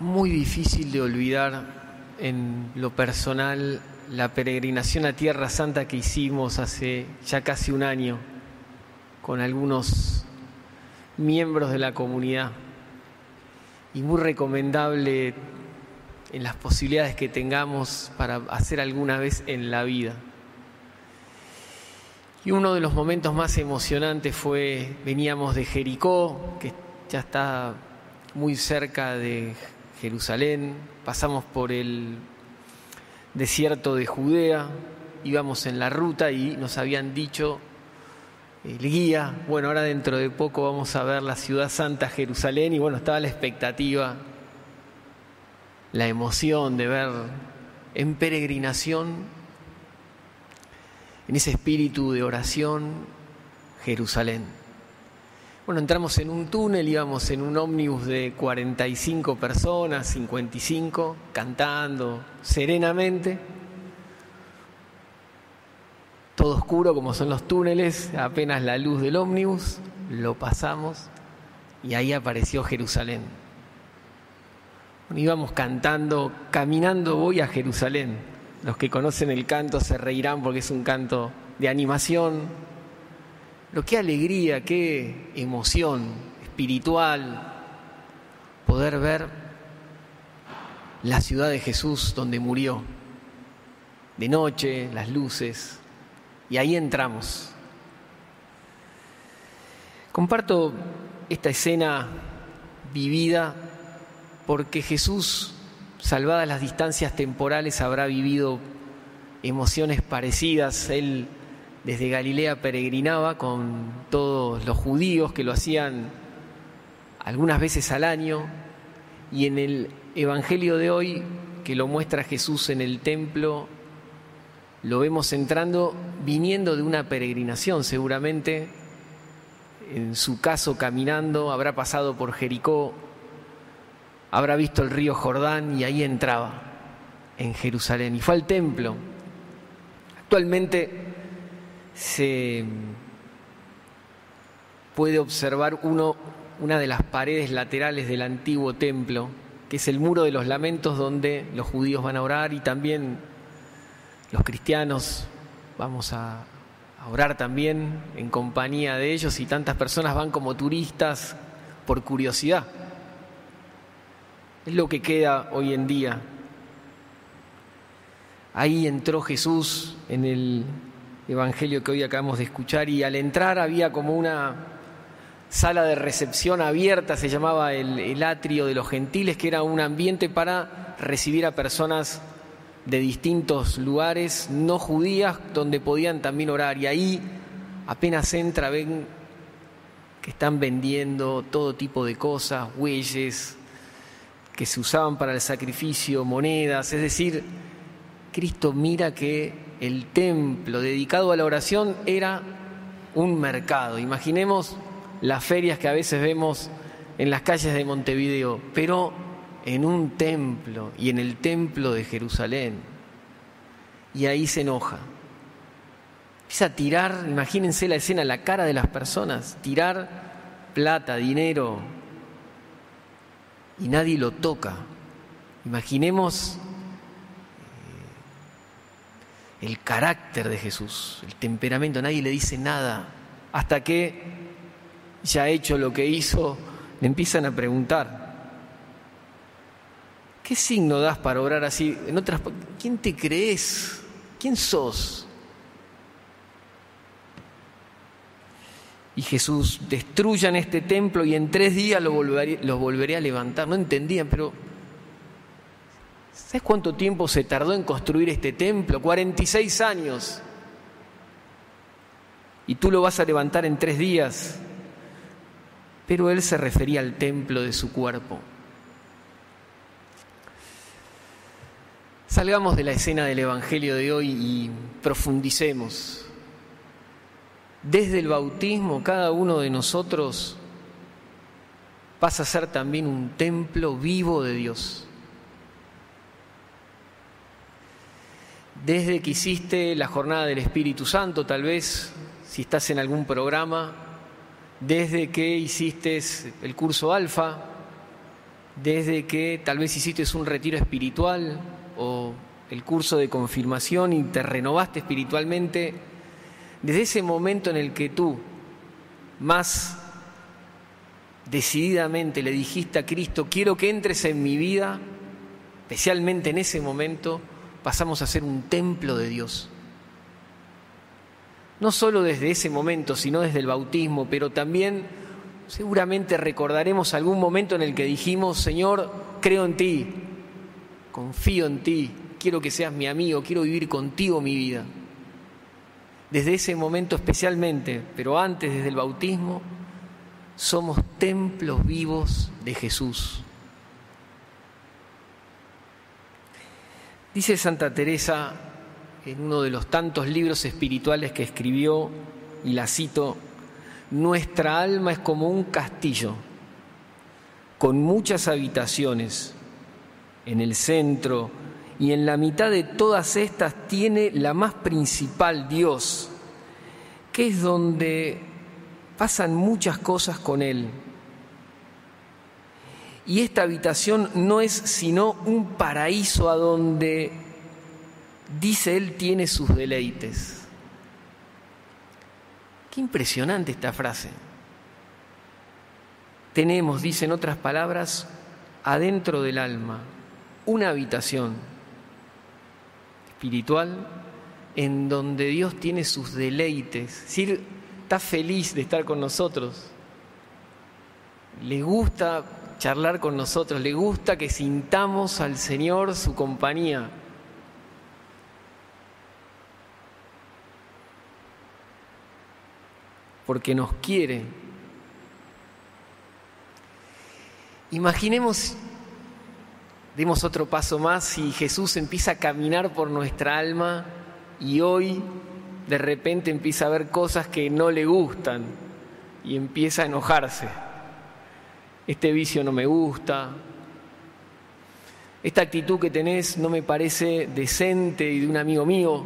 muy difícil de olvidar en lo personal la peregrinación a Tierra Santa que hicimos hace ya casi un año con algunos miembros de la comunidad y muy recomendable en las posibilidades que tengamos para hacer alguna vez en la vida. Y uno de los momentos más emocionantes fue, veníamos de Jericó, que ya está muy cerca de Jerusalén, pasamos por el desierto de Judea, íbamos en la ruta y nos habían dicho el guía, bueno, ahora dentro de poco vamos a ver la ciudad santa Jerusalén y bueno, estaba la expectativa, la emoción de ver en peregrinación en ese espíritu de oración, Jerusalén. Bueno, entramos en un túnel, íbamos en un ómnibus de 45 personas, 55, cantando serenamente. Todo oscuro como son los túneles, apenas la luz del ómnibus, lo pasamos y ahí apareció Jerusalén. íbamos cantando, caminando voy a Jerusalén. Los que conocen el canto se reirán porque es un canto de animación. Pero qué alegría, qué emoción espiritual poder ver la ciudad de Jesús donde murió. De noche, las luces. Y ahí entramos. Comparto esta escena vivida porque Jesús salvadas las distancias temporales, habrá vivido emociones parecidas. Él desde Galilea peregrinaba con todos los judíos que lo hacían algunas veces al año y en el Evangelio de hoy, que lo muestra Jesús en el templo, lo vemos entrando viniendo de una peregrinación, seguramente en su caso caminando, habrá pasado por Jericó, habrá visto el río Jordán y ahí entraba en Jerusalén y fue al templo. Actualmente se puede observar uno, una de las paredes laterales del antiguo templo, que es el muro de los lamentos donde los judíos van a orar y también los cristianos vamos a, a orar también en compañía de ellos y tantas personas van como turistas por curiosidad. Es lo que queda hoy en día. Ahí entró Jesús en el Evangelio que hoy acabamos de escuchar y al entrar había como una sala de recepción abierta, se llamaba el, atrio de los gentiles, que era un ambiente para recibir a personas de distintos lugares no judías donde podían también orar. Y ahí apenas entra, ven que están vendiendo todo tipo de cosas, bueyes, que se usaban para el sacrificio, monedas, es decir, Cristo mira que el templo dedicado a la oración era un mercado. Imaginemos las ferias que a veces vemos en las calles de Montevideo, pero en un templo y en el templo de Jerusalén. Y ahí se enoja. Empieza a tirar, imagínense la escena, la cara de las personas, tirar plata, dinero, y nadie lo toca. Imaginemos el carácter de Jesús, el temperamento, nadie le dice nada, hasta que ya ha hecho lo que hizo, le empiezan a preguntar. ¿Qué signo das para orar así? En otras, ¿quién te crees? ¿Quién sos? y Jesús, destruyan este templo y en tres días lo volveré, a levantar. No entendían, pero ¿sabes cuánto tiempo se tardó en construir este templo? 46 años. Y tú lo vas a levantar en tres días. Pero él se refería al templo de su cuerpo. Salgamos de la escena del Evangelio de hoy y profundicemos desde el bautismo cada uno de nosotros pasa a ser también un templo vivo de Dios. Desde que hiciste la jornada del Espíritu Santo, tal vez, si estás en algún programa, desde que hiciste el curso alfa, desde que tal vez hiciste un retiro espiritual o el curso de confirmación y te renovaste espiritualmente, desde ese momento en el que tú más decididamente le dijiste a Cristo, quiero que entres en mi vida, especialmente en ese momento, pasamos a ser un templo de Dios. No solo desde ese momento, sino desde el bautismo, pero también seguramente recordaremos algún momento en el que dijimos, Señor, creo en ti, confío en ti, quiero que seas mi amigo, quiero vivir contigo mi vida. Desde ese momento especialmente, pero antes, desde el bautismo, somos templos vivos de Jesús. Dice Santa Teresa en uno de los tantos libros espirituales que escribió, y la cito, nuestra alma es como un castillo con muchas habitaciones. En el centro y en la mitad de todas estas tiene la más principal, Dios, que es donde pasan muchas cosas con Él. Y esta habitación no es sino un paraíso a donde, dice Él, tiene sus deleites. Qué impresionante esta frase. Tenemos, dice en otras palabras, adentro del alma una habitación espiritual en donde Dios tiene sus deleites. Es está feliz de estar con nosotros. Le gusta charlar con nosotros, le gusta que sintamos al Señor su compañía. Porque nos quiere. Imaginemos Demos otro paso más y Jesús empieza a caminar por nuestra alma y hoy de repente empieza a ver cosas que no le gustan y empieza a enojarse. Este vicio no me gusta, esta actitud que tenés no me parece decente y de un amigo mío.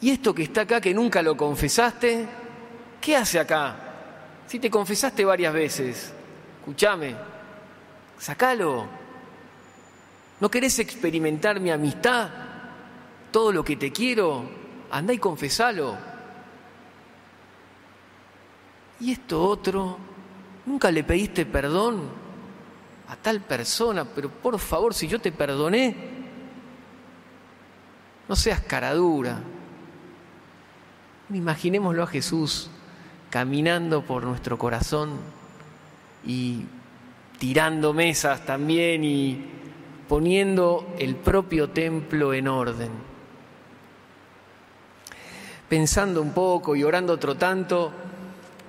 Y esto que está acá, que nunca lo confesaste, ¿qué hace acá? Si te confesaste varias veces, escúchame, Sácalo. ¿No querés experimentar mi amistad? Todo lo que te quiero, anda y confesalo. Y esto otro, nunca le pediste perdón a tal persona, pero por favor, si yo te perdoné, no seas caradura. Imaginémoslo a Jesús caminando por nuestro corazón y tirando mesas también y poniendo el propio templo en orden. Pensando un poco y orando otro tanto,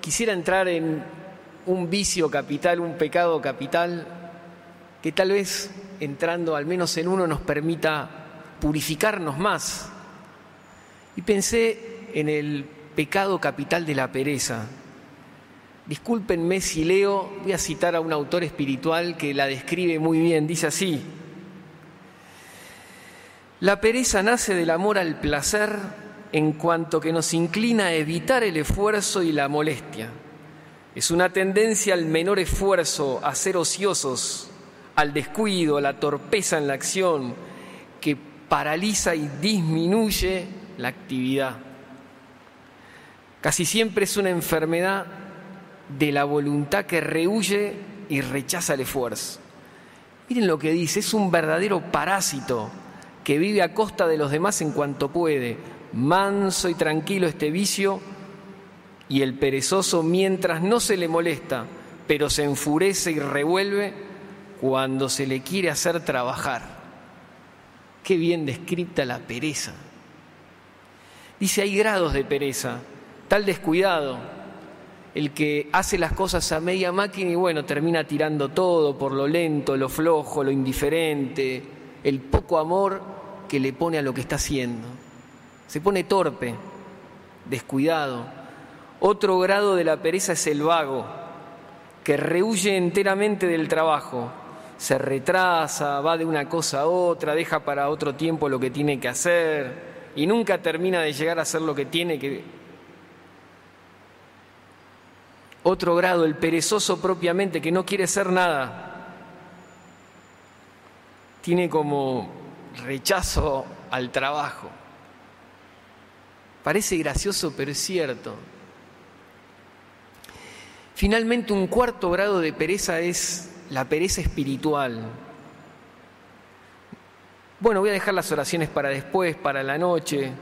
quisiera entrar en un vicio capital, un pecado capital, que tal vez entrando al menos en uno nos permita purificarnos más. Y pensé en el pecado capital de la pereza, Discúlpenme si leo, voy a citar a un autor espiritual que la describe muy bien, dice así, la pereza nace del amor al placer en cuanto que nos inclina a evitar el esfuerzo y la molestia. Es una tendencia al menor esfuerzo, a ser ociosos, al descuido, a la torpeza en la acción, que paraliza y disminuye la actividad. Casi siempre es una enfermedad de la voluntad que rehuye y rechaza el esfuerzo. Miren lo que dice, es un verdadero parásito que vive a costa de los demás en cuanto puede. Manso y tranquilo este vicio y el perezoso mientras no se le molesta, pero se enfurece y revuelve cuando se le quiere hacer trabajar. Qué bien descrita la pereza. Dice, hay grados de pereza, tal descuidado, el que hace las cosas a media máquina y bueno, termina tirando todo por lo lento, lo flojo, lo indiferente, el poco amor que le pone a lo que está haciendo. Se pone torpe, descuidado. Otro grado de la pereza es el vago, que rehuye enteramente del trabajo, se retrasa, va de una cosa a otra, deja para otro tiempo lo que tiene que hacer y nunca termina de llegar a hacer lo que tiene que Otro grado, el perezoso propiamente, que no quiere hacer nada. Tiene como rechazo al trabajo. Parece gracioso, pero es cierto. Finalmente, un cuarto grado de pereza es la pereza espiritual. Bueno, voy a dejar las oraciones para después, para la noche.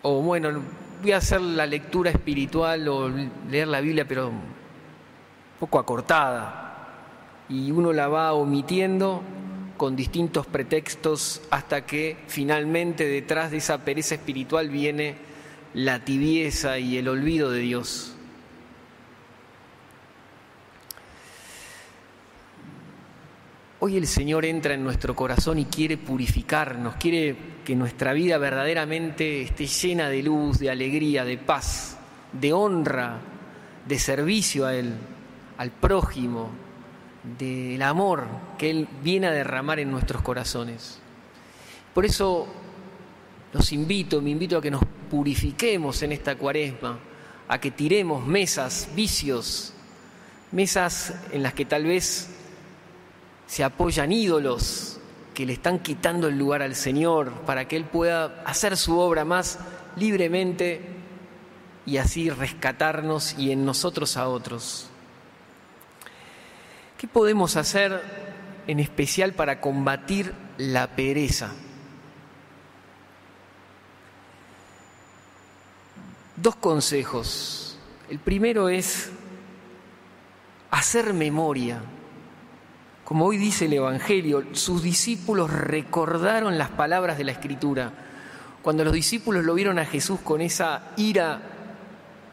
O bueno, voy a hacer la lectura espiritual o leer la Biblia, pero un poco acortada. Y uno la va omitiendo con distintos pretextos hasta que finalmente detrás de esa pereza espiritual viene la tibieza y el olvido de Dios. Hoy el Señor entra en nuestro corazón y quiere purificarnos, quiere que nuestra vida verdaderamente esté llena de luz, de alegría, de paz, de honra, de servicio a Él, al prójimo, del amor que Él viene a derramar en nuestros corazones. Por eso los invito, me invito a que nos purifiquemos en esta cuaresma, a que tiremos mesas, vicios, mesas en las que tal vez se apoyan ídolos que le están quitando el lugar al Señor para que Él pueda hacer su obra más libremente y así rescatarnos y en nosotros a otros. ¿Qué podemos hacer en especial para combatir la pereza? Dos consejos. El primero es hacer memoria. Como hoy dice el Evangelio, sus discípulos recordaron las palabras de la Escritura. Cuando los discípulos lo vieron a Jesús con esa ira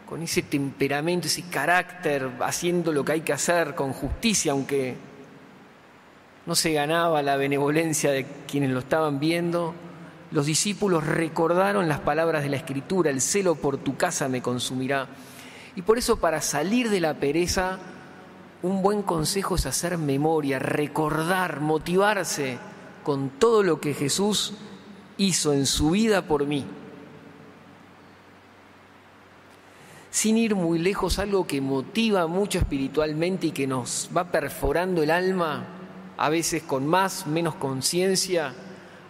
con ese temperamento, ese carácter, haciendo lo que hay que hacer con justicia, aunque no se ganaba la benevolencia de quienes lo estaban viendo, los discípulos recordaron las palabras de la Escritura, el celo por tu casa me consumirá. Y por eso para salir de la pereza, un buen consejo es hacer memoria, recordar, motivarse con todo lo que Jesús hizo en su vida por mí. Sin ir muy lejos, algo que motiva mucho espiritualmente y que nos va perforando el alma, a veces con más, menos conciencia,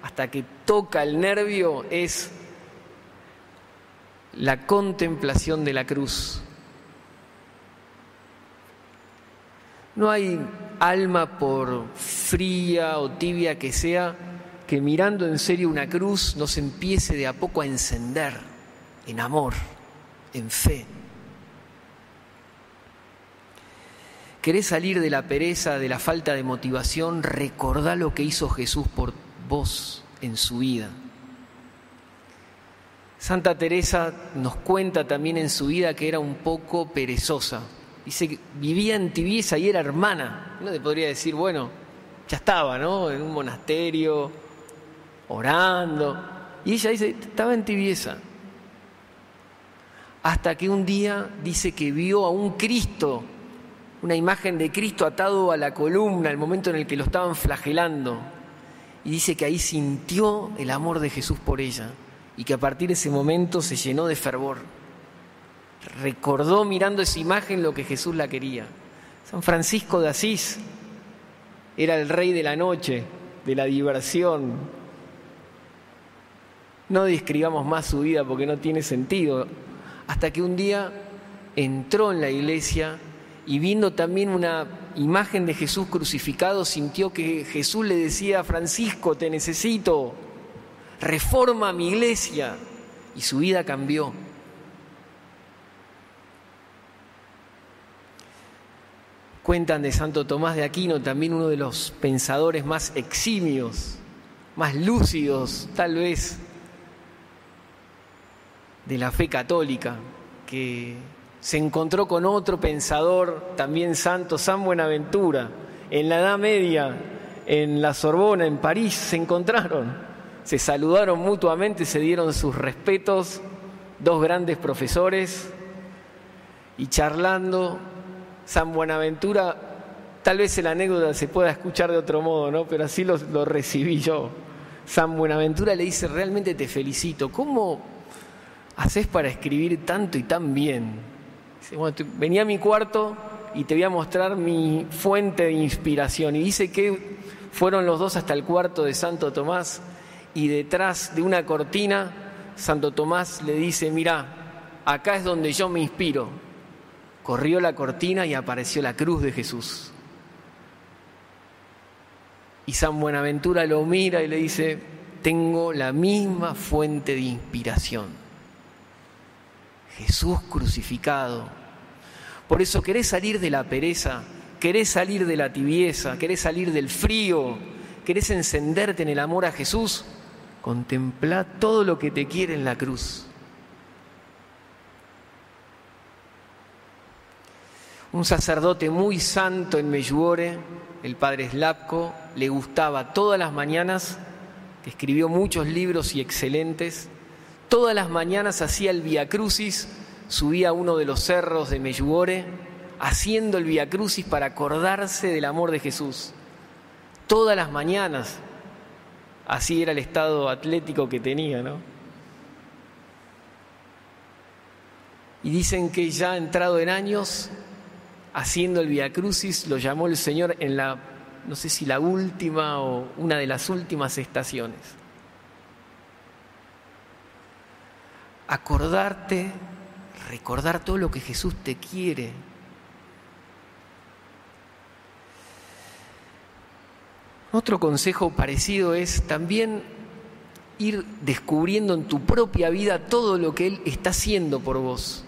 hasta que toca el nervio, es la contemplación de la cruz. No hay alma por fría o tibia que sea que mirando en serio una cruz nos empiece de a poco a encender en amor, en fe. ¿Querés salir de la pereza, de la falta de motivación? Recordá lo que hizo Jesús por vos en su vida. Santa Teresa nos cuenta también en su vida que era un poco perezosa. Dice que vivía en tibieza y era hermana. Uno te podría decir, bueno, ya estaba, ¿no? En un monasterio, orando. Y ella dice, estaba en tibieza. Hasta que un día dice que vio a un Cristo una imagen de Cristo atado a la columna, el momento en el que lo estaban flagelando. Y dice que ahí sintió el amor de Jesús por ella y que a partir de ese momento se llenó de fervor. Recordó mirando esa imagen lo que Jesús la quería. San Francisco de Asís era el rey de la noche, de la diversión. No describamos más su vida porque no tiene sentido. Hasta que un día entró en la iglesia y viendo también una imagen de Jesús crucificado, sintió que Jesús le decía Francisco, te necesito, reforma mi iglesia. Y su vida cambió. Cuentan de Santo Tomás de Aquino, también uno de los pensadores más eximios, más lúcidos tal vez de la fe católica, que se encontró con otro pensador también santo, San Buenaventura. En la Edad Media, en la Sorbona, en París, se encontraron, se saludaron mutuamente, se dieron sus respetos, dos grandes profesores, y charlando, San Buenaventura, tal vez la anécdota se pueda escuchar de otro modo, ¿no? Pero así lo, lo recibí yo. San Buenaventura le dice, realmente te felicito, ¿cómo haces para escribir tanto y tan bien? Venía a mi cuarto y te voy a mostrar mi fuente de inspiración. Y dice que fueron los dos hasta el cuarto de Santo Tomás y detrás de una cortina, Santo Tomás le dice, mira, acá es donde yo me inspiro. Corrió la cortina y apareció la cruz de Jesús. Y San Buenaventura lo mira y le dice, tengo la misma fuente de inspiración. Jesús crucificado. Por eso querés salir de la pereza, querés salir de la tibieza, querés salir del frío, querés encenderte en el amor a Jesús, contempla todo lo que te quiere en la cruz. Un sacerdote muy santo en Meyuore, el padre Slapko, le gustaba todas las mañanas, escribió muchos libros y excelentes, todas las mañanas hacía el Via Crucis, subía a uno de los cerros de Meyuore, haciendo el Via Crucis para acordarse del amor de Jesús. Todas las mañanas, así era el estado atlético que tenía, ¿no? Y dicen que ya entrado en años, haciendo el Via Crucis, lo llamó el Señor en la, no sé si la última o una de las últimas estaciones. Acordarte, recordar todo lo que Jesús te quiere. Otro consejo parecido es también ir descubriendo en tu propia vida todo lo que Él está haciendo por vos.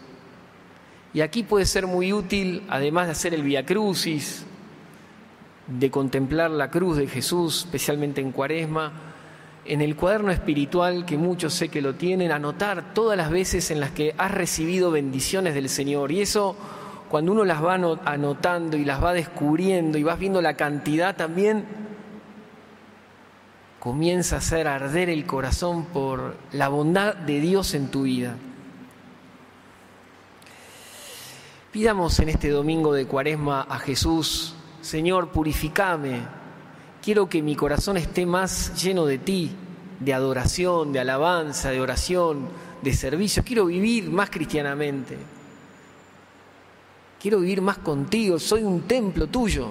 Y aquí puede ser muy útil, además de hacer el Via Crucis, de contemplar la cruz de Jesús, especialmente en Cuaresma, en el cuaderno espiritual, que muchos sé que lo tienen, anotar todas las veces en las que has recibido bendiciones del Señor. Y eso, cuando uno las va anotando y las va descubriendo y vas viendo la cantidad también, comienza a hacer arder el corazón por la bondad de Dios en tu vida. Pidamos en este domingo de cuaresma a Jesús, Señor, purificame. Quiero que mi corazón esté más lleno de ti, de adoración, de alabanza, de oración, de servicio. Quiero vivir más cristianamente. Quiero vivir más contigo. Soy un templo tuyo.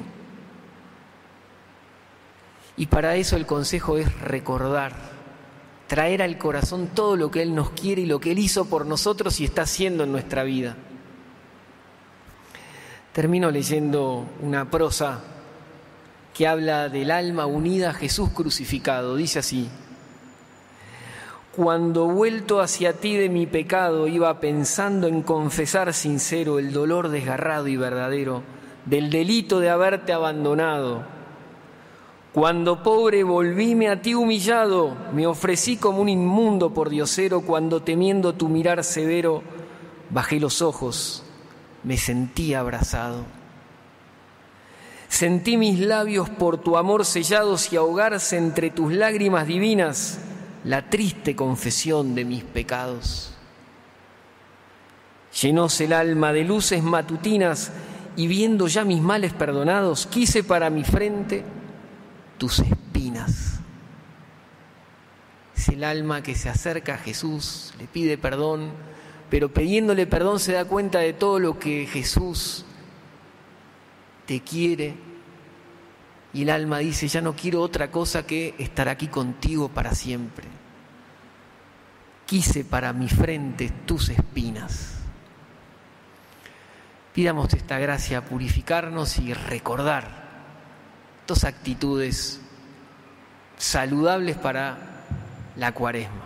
Y para eso el consejo es recordar, traer al corazón todo lo que Él nos quiere y lo que Él hizo por nosotros y está haciendo en nuestra vida. Termino leyendo una prosa que habla del alma unida a Jesús crucificado. Dice así, cuando vuelto hacia ti de mi pecado iba pensando en confesar sincero el dolor desgarrado y verdadero del delito de haberte abandonado. Cuando pobre volvíme a ti humillado, me ofrecí como un inmundo por diosero, cuando temiendo tu mirar severo, bajé los ojos me sentí abrazado. Sentí mis labios por tu amor sellados y ahogarse entre tus lágrimas divinas la triste confesión de mis pecados. Llenóse el alma de luces matutinas y viendo ya mis males perdonados, quise para mi frente tus espinas. Es el alma que se acerca a Jesús, le pide perdón, pero pidiéndole perdón se da cuenta de todo lo que Jesús te quiere. Y el alma dice, ya no quiero otra cosa que estar aquí contigo para siempre. Quise para mi frente tus espinas. Pidamos esta gracia a purificarnos y recordar dos actitudes saludables para la cuaresma.